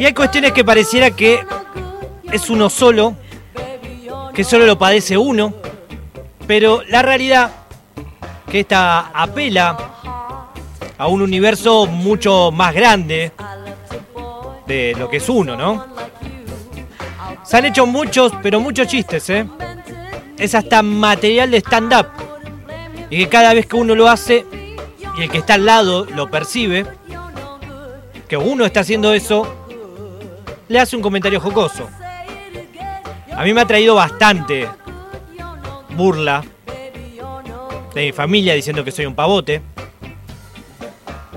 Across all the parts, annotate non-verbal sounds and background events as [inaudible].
Y hay cuestiones que pareciera que es uno solo, que solo lo padece uno, pero la realidad que esta apela a un universo mucho más grande de lo que es uno, ¿no? Se han hecho muchos, pero muchos chistes, ¿eh? Es hasta material de stand-up. Y que cada vez que uno lo hace y el que está al lado lo percibe, que uno está haciendo eso, le hace un comentario jocoso. A mí me ha traído bastante burla de mi familia diciendo que soy un pavote.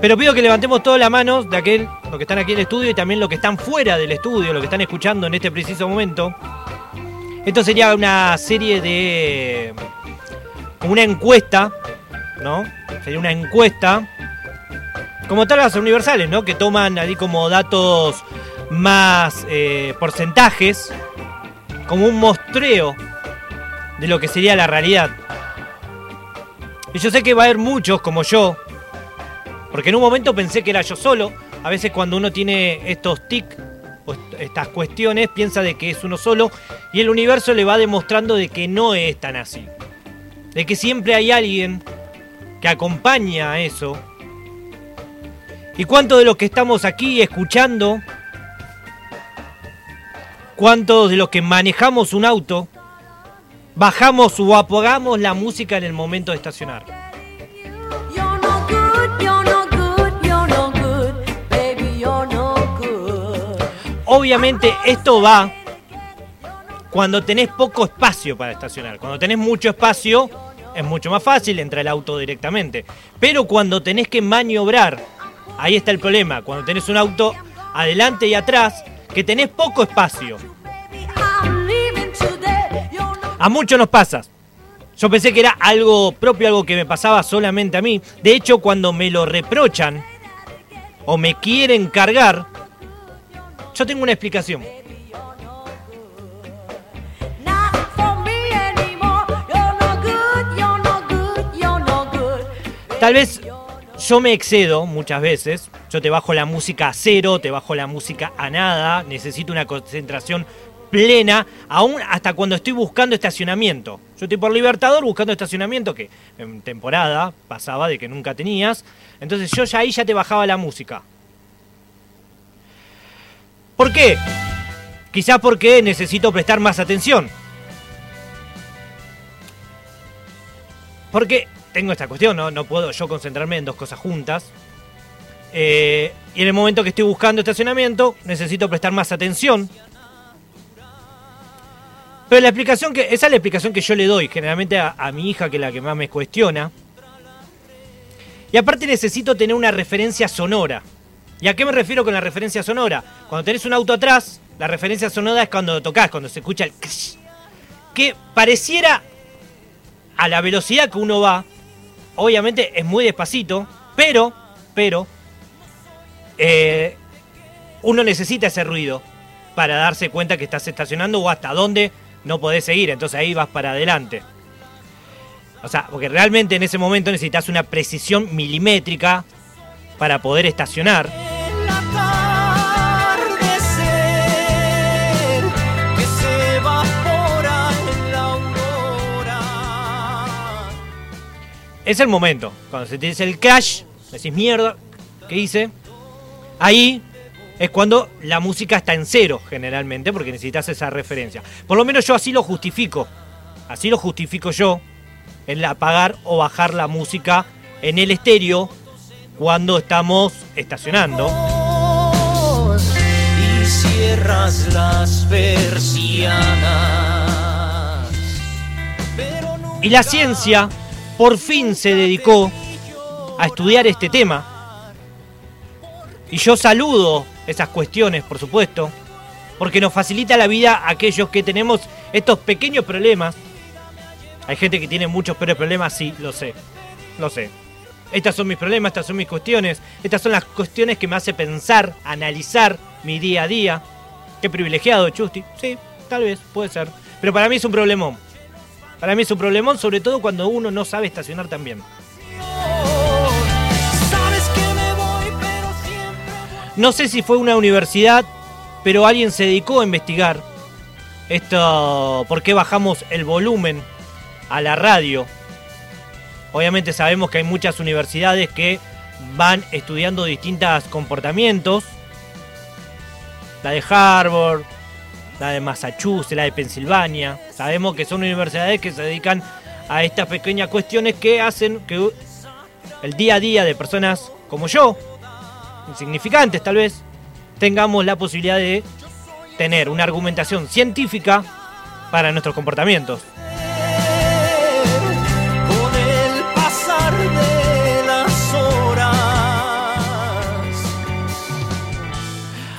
Pero pido que levantemos todas las manos de aquel, los que están aquí en el estudio y también los que están fuera del estudio, los que están escuchando en este preciso momento. Esto sería una serie de. como una encuesta, ¿no? Sería una encuesta. Como tal las universales, ¿no? Que toman ahí como datos más eh, porcentajes, como un mostreo de lo que sería la realidad. Y yo sé que va a haber muchos como yo, porque en un momento pensé que era yo solo. A veces cuando uno tiene estos tics o estas cuestiones, piensa de que es uno solo y el universo le va demostrando de que no es tan así. De que siempre hay alguien que acompaña a eso. ¿Y cuántos de los que estamos aquí escuchando ¿Cuántos de los que manejamos un auto bajamos o apagamos la música en el momento de estacionar? Obviamente esto va cuando tenés poco espacio para estacionar. Cuando tenés mucho espacio es mucho más fácil, entrar el auto directamente. Pero cuando tenés que maniobrar, ahí está el problema. Cuando tenés un auto adelante y atrás, que tenés poco espacio. A muchos nos pasa. Yo pensé que era algo propio, algo que me pasaba solamente a mí. De hecho, cuando me lo reprochan o me quieren cargar, yo tengo una explicación. Tal vez yo me excedo muchas veces. Yo te bajo la música a cero, te bajo la música a nada. Necesito una concentración plena, aún hasta cuando estoy buscando estacionamiento. Yo estoy por Libertador buscando estacionamiento que en temporada pasaba de que nunca tenías. Entonces yo ya ahí ya te bajaba la música. ¿Por qué? Quizás porque necesito prestar más atención. Porque tengo esta cuestión, ¿no? No puedo yo concentrarme en dos cosas juntas. Eh, y en el momento que estoy buscando estacionamiento, necesito prestar más atención. Pero la explicación que. Esa es la explicación que yo le doy generalmente a, mi hija, que es la que más me cuestiona. Y aparte necesito tener una referencia sonora. ¿Y a qué me refiero con la referencia sonora? Cuando tenés un auto atrás, la referencia sonora es cuando tocas, cuando se escucha el que pareciera a la velocidad que uno va, obviamente es muy despacito, pero, pero, eh, uno necesita ese ruido para darse cuenta que estás estacionando o hasta dónde no podés seguir, entonces ahí vas para adelante. O sea, porque realmente en ese momento necesitas una precisión milimétrica para poder estacionar. Es el momento. Cuando se te dice el crash, decís mierda, ¿qué hice? Ahí es cuando la música está en cero, generalmente, porque necesitas esa referencia. Por lo menos yo así lo justifico. Así lo justifico yo. El apagar o bajar la música en el estéreo cuando estamos estacionando. Y cierras las persianas. Y la ciencia por fin se dedicó a estudiar este tema. Y yo saludo esas cuestiones, por supuesto, porque nos facilita la vida a aquellos que tenemos estos pequeños problemas. Hay gente que tiene muchos peores problemas, sí, lo sé, lo sé. Estas son mis problemas, estas son mis cuestiones, estas son las cuestiones que me hace pensar, analizar mi día a día. Qué privilegiado, Chusti. Sí, tal vez, puede ser. Pero para mí es un problemón. Para mí es un problemón, sobre todo cuando uno no sabe estacionar tan bien. No sé si fue una universidad pero alguien se dedicó a investigar esto, por qué bajamos el volumen a la radio. Obviamente sabemos que hay muchas universidades que van estudiando distintos comportamientos. La de Harvard, la de Massachusetts, la de Pensilvania. Sabemos que son universidades que se dedican a estas pequeñas cuestiones que hacen que el día a día de personas como yo, insignificantes tal vez, tengamos la posibilidad de tener una argumentación científica para nuestros comportamientos.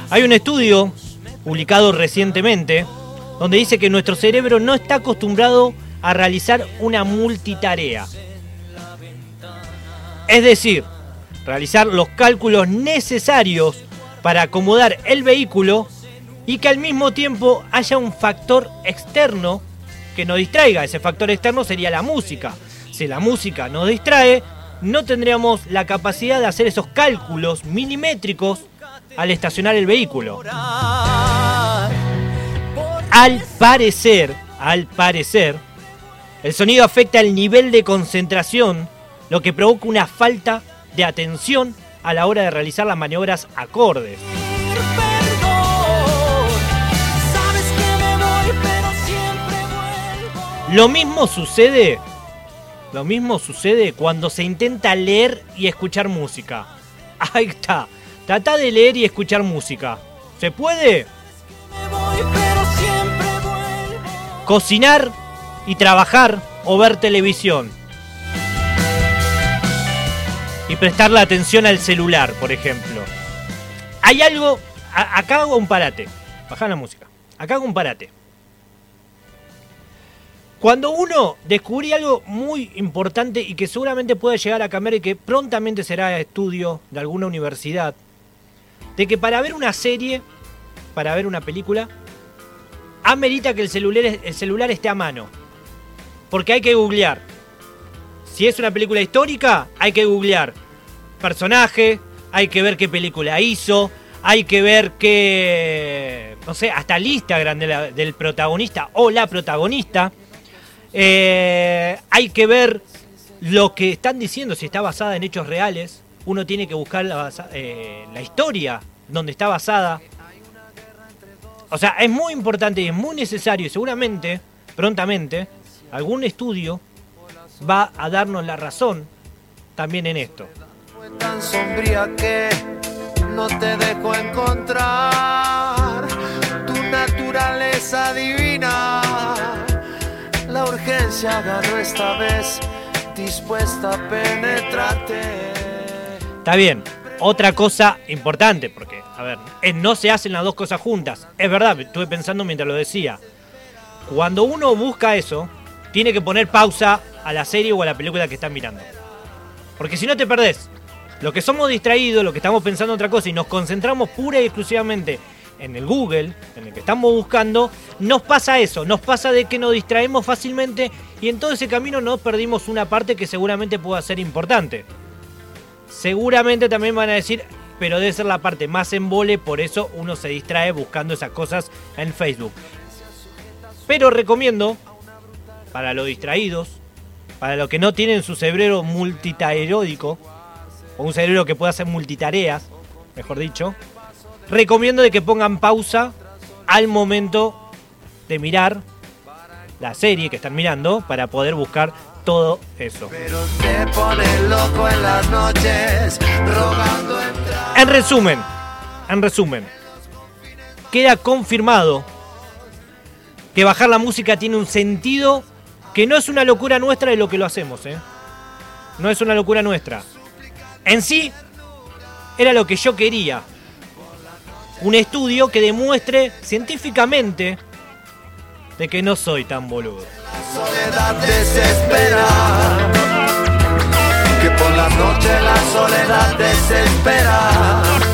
Hay un estudio publicado recientemente donde dice que nuestro cerebro no está acostumbrado a realizar una multitarea. Es decir, realizar los cálculos necesarios para acomodar el vehículo y que al mismo tiempo haya un factor externo que nos distraiga. Ese factor externo sería la música. Si la música nos distrae, no tendríamos la capacidad de hacer esos cálculos milimétricos al estacionar el vehículo. Al parecer, al parecer, el sonido afecta el nivel de concentración, lo que provoca una falta de atención a la hora de realizar las maniobras acordes. Lo mismo sucede, lo mismo sucede cuando se intenta leer y escuchar música. [laughs] Ahí está. Trata de leer y escuchar música. ¿Se puede? Cocinar y trabajar o ver televisión. Y prestarle atención al celular, por ejemplo. Hay algo. acá hago un parate. Baja la música. Acá hago un parate. Cuando uno descubrí algo muy importante y que seguramente puede llegar a cambiar y que prontamente será estudio de alguna universidad, de que para ver una serie, para ver una película, amerita que el celular, el celular esté a mano. Porque hay que googlear. Si es una película histórica, hay que googlear personaje, hay que ver qué película hizo, hay que ver qué, no sé, hasta el Instagram del protagonista o la protagonista. Eh, hay que ver lo que están diciendo, si está basada en hechos reales. Uno tiene que buscar la, eh, la historia donde está basada. O sea, es muy importante y es muy necesario y seguramente, prontamente, algún estudio va a darnos la razón también en esto. Tan sombría que no te dejo encontrar tu naturaleza divina. La urgencia agarró esta vez, dispuesta a penetrarte. Está bien, otra cosa importante, porque, a ver, no se hacen las dos cosas juntas. Es verdad, estuve pensando mientras lo decía. Cuando uno busca eso, tiene que poner pausa a la serie o a la película que están mirando. Porque si no te perdés. Lo que somos distraídos, lo que estamos pensando en otra cosa y nos concentramos pura y exclusivamente en el Google, en el que estamos buscando, nos pasa eso, nos pasa de que nos distraemos fácilmente y en todo ese camino nos perdimos una parte que seguramente pueda ser importante. Seguramente también van a decir, pero debe ser la parte más embole, por eso uno se distrae buscando esas cosas en Facebook. Pero recomiendo, para los distraídos, para los que no tienen su cerebro multitaeródico, o un cerebro que pueda hacer multitareas, mejor dicho, recomiendo de que pongan pausa al momento de mirar la serie que están mirando para poder buscar todo eso. en resumen, en resumen, queda confirmado que bajar la música tiene un sentido que no es una locura nuestra de lo que lo hacemos, ¿eh? No es una locura nuestra. En sí, era lo que yo quería. Un estudio que demuestre científicamente de que no soy tan boludo. La soledad desespera. Que por la soledad desespera